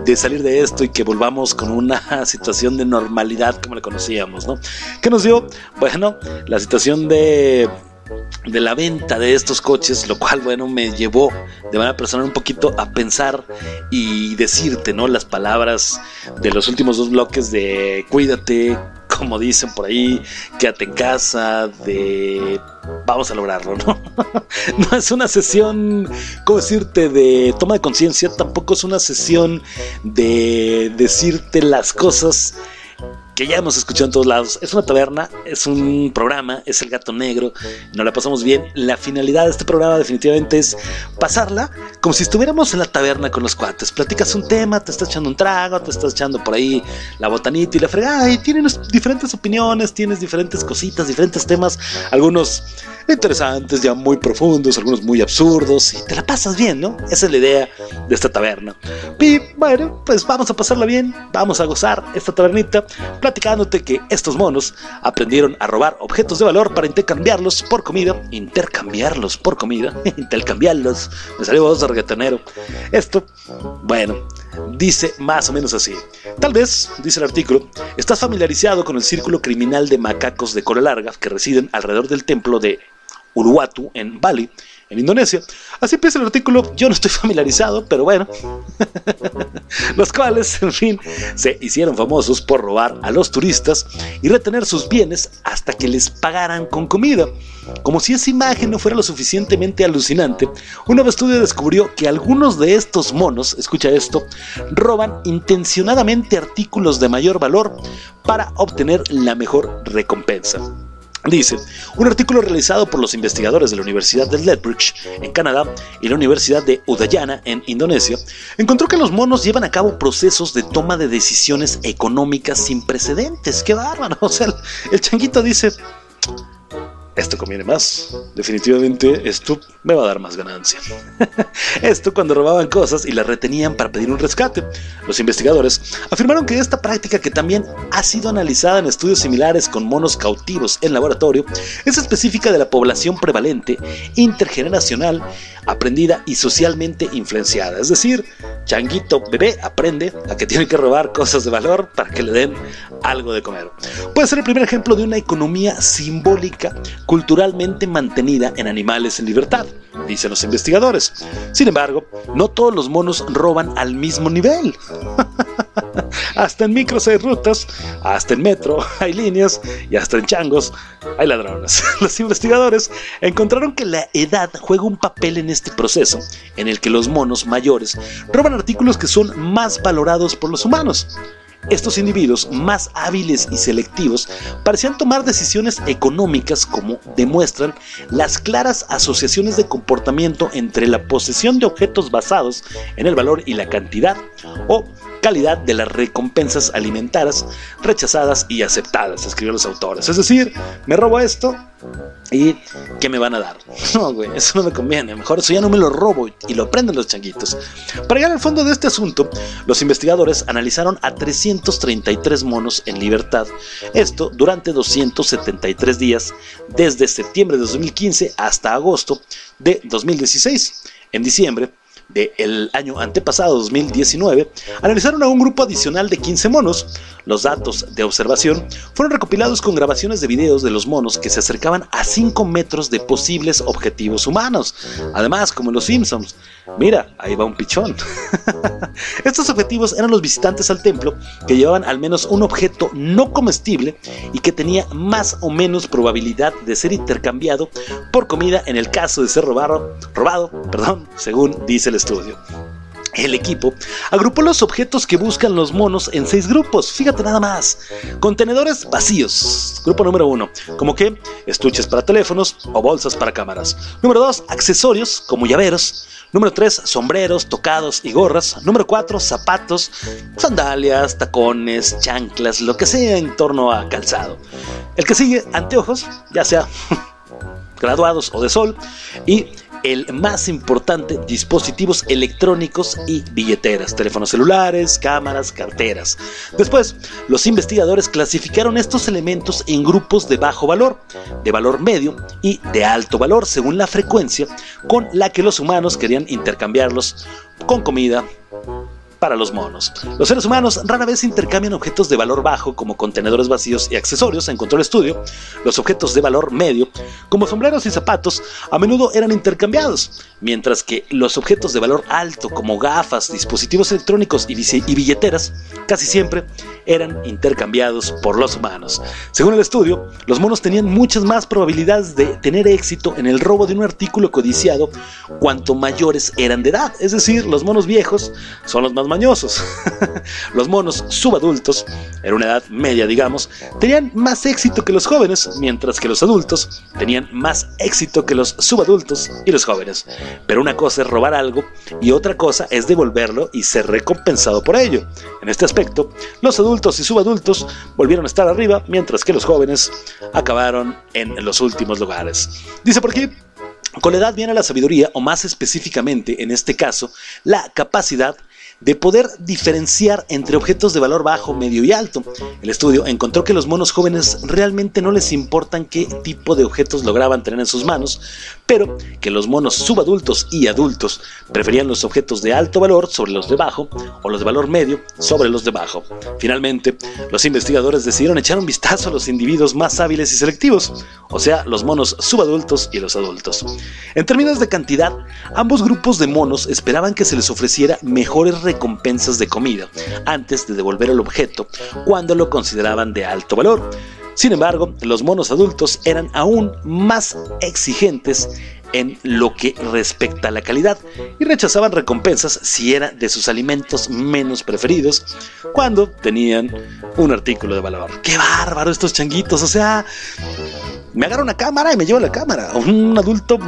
de salir de esto y que volvamos con una situación de normalidad como la conocíamos, ¿no? ¿Qué nos dio? Bueno, la situación de de la venta de estos coches, lo cual, bueno, me llevó de manera personal un poquito a pensar y decirte, ¿no? Las palabras de los últimos dos bloques de cuídate, como dicen por ahí, quédate en casa, de vamos a lograrlo, ¿no? no es una sesión, ¿cómo decirte?, de toma de conciencia, tampoco es una sesión de decirte las cosas que ya hemos escuchado en todos lados. Es una taberna, es un programa, es el gato negro, nos la pasamos bien. La finalidad de este programa definitivamente es pasarla como si estuviéramos en la taberna con los cuates. Platicas un tema, te estás echando un trago, te estás echando por ahí la botanita y la fregada y tienes diferentes opiniones, tienes diferentes cositas, diferentes temas, algunos interesantes, ya muy profundos, algunos muy absurdos y te la pasas bien, ¿no? Esa es la idea de esta taberna. Y bueno, pues vamos a pasarla bien, vamos a gozar esta tabernita platicándote que estos monos aprendieron a robar objetos de valor para intercambiarlos por comida, intercambiarlos por comida, intercambiarlos, me salió voz de. Esto, bueno, dice más o menos así. Tal vez, dice el artículo, estás familiarizado con el círculo criminal de macacos de cola larga que residen alrededor del templo de Uluwatu en Bali, en Indonesia. Así empieza el artículo, yo no estoy familiarizado, pero bueno. los cuales, en fin, se hicieron famosos por robar a los turistas y retener sus bienes hasta que les pagaran con comida. Como si esa imagen no fuera lo suficientemente alucinante, un nuevo estudio descubrió que algunos de estos monos, escucha esto, roban intencionadamente artículos de mayor valor para obtener la mejor recompensa. Dice, un artículo realizado por los investigadores de la Universidad de Lethbridge en Canadá y la Universidad de Udayana en Indonesia, encontró que los monos llevan a cabo procesos de toma de decisiones económicas sin precedentes. ¡Qué bárbaro! O sea, el, el changuito dice, esto conviene más. Definitivamente esto me va a dar más ganancia. esto cuando robaban cosas y las retenían para pedir un rescate. Los investigadores afirmaron que esta práctica, que también ha sido analizada en estudios similares con monos cautivos en laboratorio, es específica de la población prevalente, intergeneracional, aprendida y socialmente influenciada. Es decir, changuito bebé aprende a que tiene que robar cosas de valor para que le den algo de comer. Puede ser el primer ejemplo de una economía simbólica culturalmente mantenida en animales en libertad, dicen los investigadores. Sin embargo, no todos los monos roban al mismo nivel. hasta en micros hay rutas, hasta en metro hay líneas y hasta en changos hay ladrones. Los investigadores encontraron que la edad juega un papel en este proceso, en el que los monos mayores roban artículos que son más valorados por los humanos. Estos individuos más hábiles y selectivos parecían tomar decisiones económicas como demuestran las claras asociaciones de comportamiento entre la posesión de objetos basados en el valor y la cantidad o calidad de las recompensas alimentarias rechazadas y aceptadas, escribieron los autores. Es decir, me robo esto y ¿qué me van a dar? No, güey, eso no me conviene. Mejor eso ya no me lo robo y lo prenden los changuitos. Para llegar al fondo de este asunto, los investigadores analizaron a 333 monos en libertad. Esto durante 273 días, desde septiembre de 2015 hasta agosto de 2016. En diciembre, del año antepasado, 2019, analizaron a un grupo adicional de 15 monos. Los datos de observación fueron recopilados con grabaciones de videos de los monos que se acercaban a 5 metros de posibles objetivos humanos. Además, como en los Simpsons, mira, ahí va un pichón. Estos objetivos eran los visitantes al templo que llevaban al menos un objeto no comestible y que tenía más o menos probabilidad de ser intercambiado por comida en el caso de ser robado, robado perdón, según dice el estudio. El equipo agrupó los objetos que buscan los monos en seis grupos. Fíjate nada más. Contenedores vacíos. Grupo número uno. Como que estuches para teléfonos o bolsas para cámaras. Número dos. Accesorios como llaveros. Número 3, sombreros, tocados y gorras. Número 4, zapatos, sandalias, tacones, chanclas, lo que sea en torno a calzado. El que sigue, anteojos, ya sea graduados o de sol. Y el más importante, dispositivos electrónicos y billeteras, teléfonos celulares, cámaras, carteras. Después, los investigadores clasificaron estos elementos en grupos de bajo valor, de valor medio y de alto valor, según la frecuencia con la que los humanos querían intercambiarlos con comida, para los monos. Los seres humanos rara vez intercambian objetos de valor bajo como contenedores vacíos y accesorios, encontró el estudio. Los objetos de valor medio, como sombreros y zapatos, a menudo eran intercambiados, mientras que los objetos de valor alto como gafas, dispositivos electrónicos y, y billeteras casi siempre eran intercambiados por los humanos. Según el estudio, los monos tenían muchas más probabilidades de tener éxito en el robo de un artículo codiciado cuanto mayores eran de edad. Es decir, los monos viejos son los más mañosos. los monos subadultos, en una edad media digamos, tenían más éxito que los jóvenes, mientras que los adultos tenían más éxito que los subadultos y los jóvenes. Pero una cosa es robar algo y otra cosa es devolverlo y ser recompensado por ello. En este aspecto, los adultos y subadultos volvieron a estar arriba, mientras que los jóvenes acabaron en los últimos lugares. Dice por aquí, con la edad viene la sabiduría, o más específicamente, en este caso, la capacidad de poder diferenciar entre objetos de valor bajo, medio y alto. El estudio encontró que los monos jóvenes realmente no les importan qué tipo de objetos lograban tener en sus manos, pero que los monos subadultos y adultos preferían los objetos de alto valor sobre los de bajo o los de valor medio sobre los de bajo. Finalmente, los investigadores decidieron echar un vistazo a los individuos más hábiles y selectivos, o sea, los monos subadultos y los adultos. En términos de cantidad, ambos grupos de monos esperaban que se les ofreciera mejores recompensas de comida antes de devolver el objeto cuando lo consideraban de alto valor. Sin embargo, los monos adultos eran aún más exigentes en lo que respecta a la calidad y rechazaban recompensas si era de sus alimentos menos preferidos cuando tenían un artículo de valor. ¡Qué bárbaro estos changuitos! O sea, me agarra una cámara y me lleva la cámara. Un adulto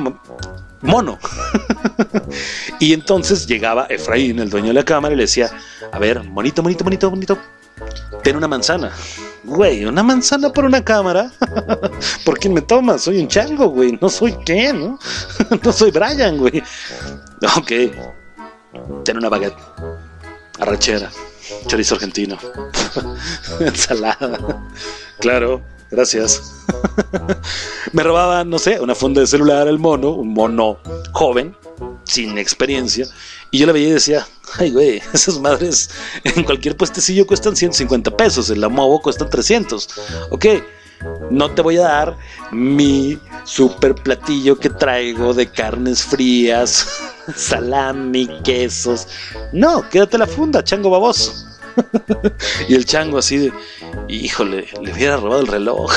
mono. y entonces llegaba Efraín, el dueño de la cámara, y le decía, a ver, bonito, bonito, bonito, bonito, ten una manzana. Güey, una manzana por una cámara. ¿Por quién me tomas? Soy un chango, güey. No soy qué, ¿no? no soy Brian, güey. Ok. Ten una baguette. Arrachera. Chorizo argentino. Ensalada. Claro, gracias. me robaban, no sé, una funda de celular el mono, un mono joven, sin experiencia. Y yo la veía y decía, ay, güey, esas madres en cualquier puestecillo cuestan 150 pesos, en la Movo cuestan 300. Ok, no te voy a dar mi super platillo que traigo de carnes frías, salami, quesos. No, quédate la funda, chango baboso. Y el chango así de, híjole, le hubiera robado el reloj.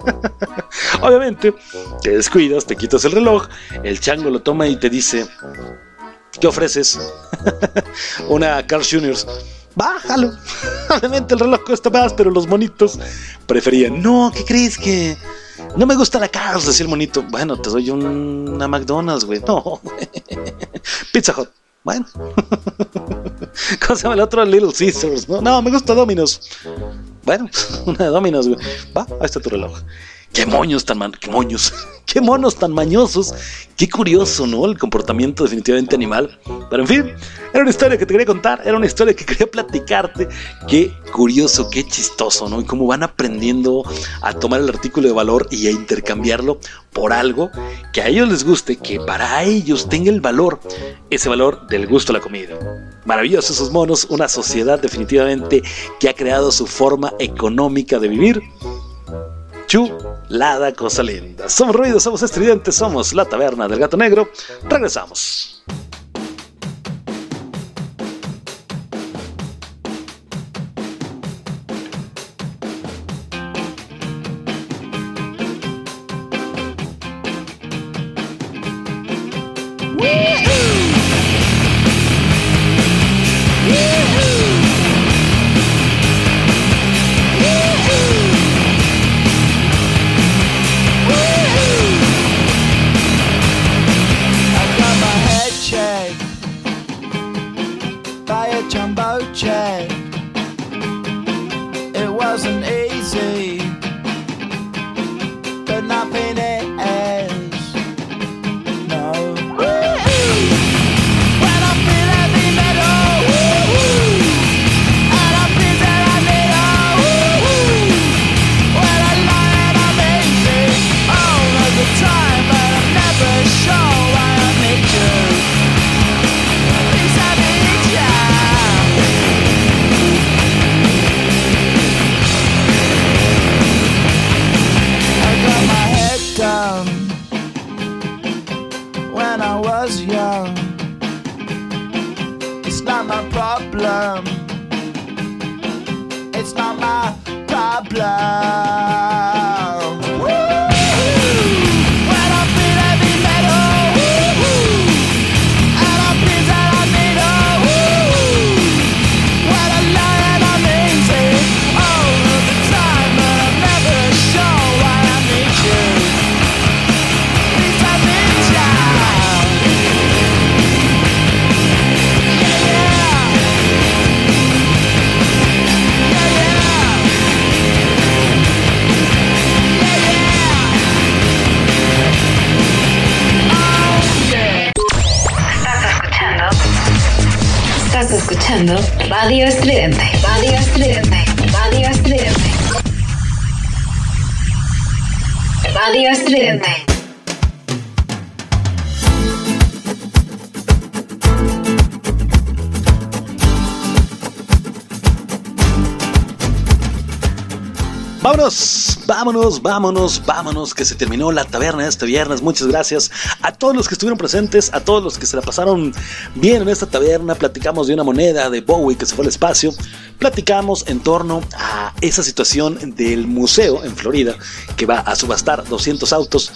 Obviamente, te descuidas, te quitas el reloj, el chango lo toma y te dice, ¿qué ofreces? Una Carl Juniors. Bájalo. Obviamente el reloj cuesta más, pero los monitos preferían. No, ¿qué crees que? No me gusta la Carl, decía el monito. Bueno, te doy un- una McDonald's, güey. No. Pizza Hut. Bueno. ¿Cómo se llama el otro? Little Caesars. No, no me gusta Domino's. Bueno, una de Domino's, güey. Va, ahí está tu reloj. Qué moños tan man, qué moños, qué monos tan mañosos, qué curioso, ¿no? El comportamiento definitivamente animal. Pero en fin, era una historia que te quería contar, era una historia que quería platicarte. Qué curioso, qué chistoso, ¿no? Y cómo van aprendiendo a tomar el artículo de valor y a intercambiarlo por algo que a ellos les guste, que para ellos tenga el valor, ese valor del gusto a la comida. Maravillosos esos monos, una sociedad definitivamente que ha creado su forma económica de vivir. Chulada cosa linda. Somos ruidos, somos estridentes, somos la taberna del gato negro. Regresamos. Vámonos, vámonos, que se terminó la taberna este viernes. Muchas gracias a todos los que estuvieron presentes, a todos los que se la pasaron bien en esta taberna. Platicamos de una moneda de Bowie que se fue al espacio. Platicamos en torno a esa situación del museo en Florida que va a subastar 200 autos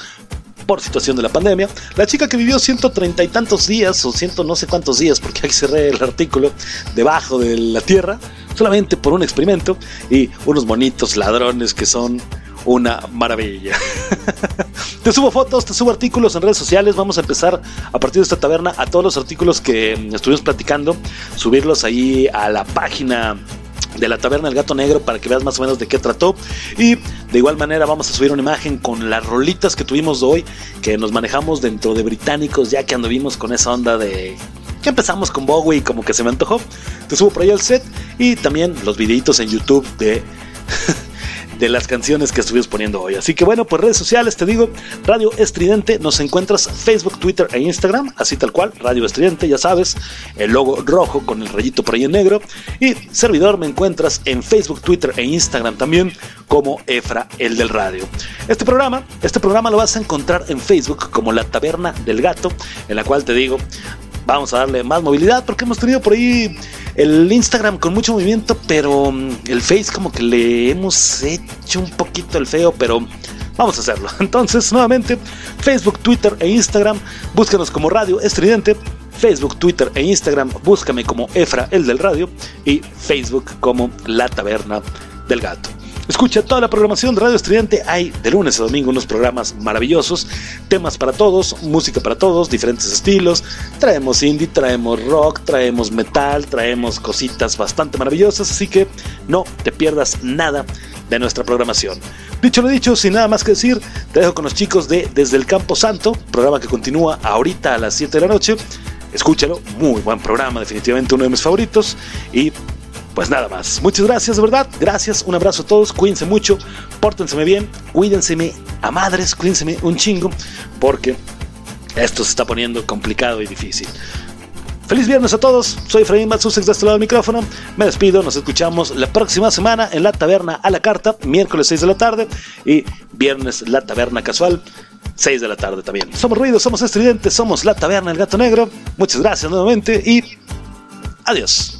por situación de la pandemia. La chica que vivió 130 y tantos días, o ciento no sé cuántos días, porque aquí cerré el artículo, debajo de la tierra, solamente por un experimento, y unos bonitos ladrones que son una maravilla. te subo fotos, te subo artículos en redes sociales. Vamos a empezar a partir de esta taberna a todos los artículos que mm, estuvimos platicando, subirlos ahí a la página de la taberna del gato negro para que veas más o menos de qué trató y de igual manera vamos a subir una imagen con las rolitas que tuvimos hoy que nos manejamos dentro de británicos ya que anduvimos con esa onda de que empezamos con Bowie como que se me antojó te subo por ahí el set y también los videitos en YouTube de de las canciones que estuvimos poniendo hoy. Así que bueno, pues redes sociales, te digo, Radio Estridente, nos encuentras Facebook, Twitter e Instagram, así tal cual, Radio Estridente, ya sabes, el logo rojo con el rayito por ahí en negro. Y servidor me encuentras en Facebook, Twitter e Instagram también como Efra, el del radio. Este programa, este programa lo vas a encontrar en Facebook como La Taberna del Gato, en la cual te digo, vamos a darle más movilidad porque hemos tenido por ahí el Instagram con mucho movimiento, pero mm, el Face como que le hemos hecho un poquito el feo, pero vamos a hacerlo. Entonces, nuevamente, Facebook, Twitter e Instagram, búscanos como Radio Estridente. Facebook, Twitter e Instagram, búscame como Efra, el del radio, y Facebook como La Taberna del Gato. Escucha toda la programación de Radio Estudiante. Hay de lunes a domingo unos programas maravillosos, temas para todos, música para todos, diferentes estilos. Traemos indie, traemos rock, traemos metal, traemos cositas bastante maravillosas, así que no te pierdas nada de nuestra programación. Dicho lo dicho, sin nada más que decir, te dejo con los chicos de Desde el Campo Santo, programa que continúa ahorita a las 7 de la noche. Escúchalo, muy buen programa, definitivamente uno de mis favoritos. Y pues nada más. Muchas gracias, de verdad. Gracias, un abrazo a todos. Cuídense mucho, pórtenseme bien, cuídenseme a madres, cuídenseme un chingo, porque esto se está poniendo complicado y difícil. Feliz viernes a todos, soy Efraín Matsusek de este lado del micrófono, me despido, nos escuchamos la próxima semana en la taberna a la carta, miércoles 6 de la tarde y viernes la taberna casual, 6 de la tarde también. Somos Ruido, somos Estridente, somos la taberna El Gato Negro, muchas gracias nuevamente y adiós.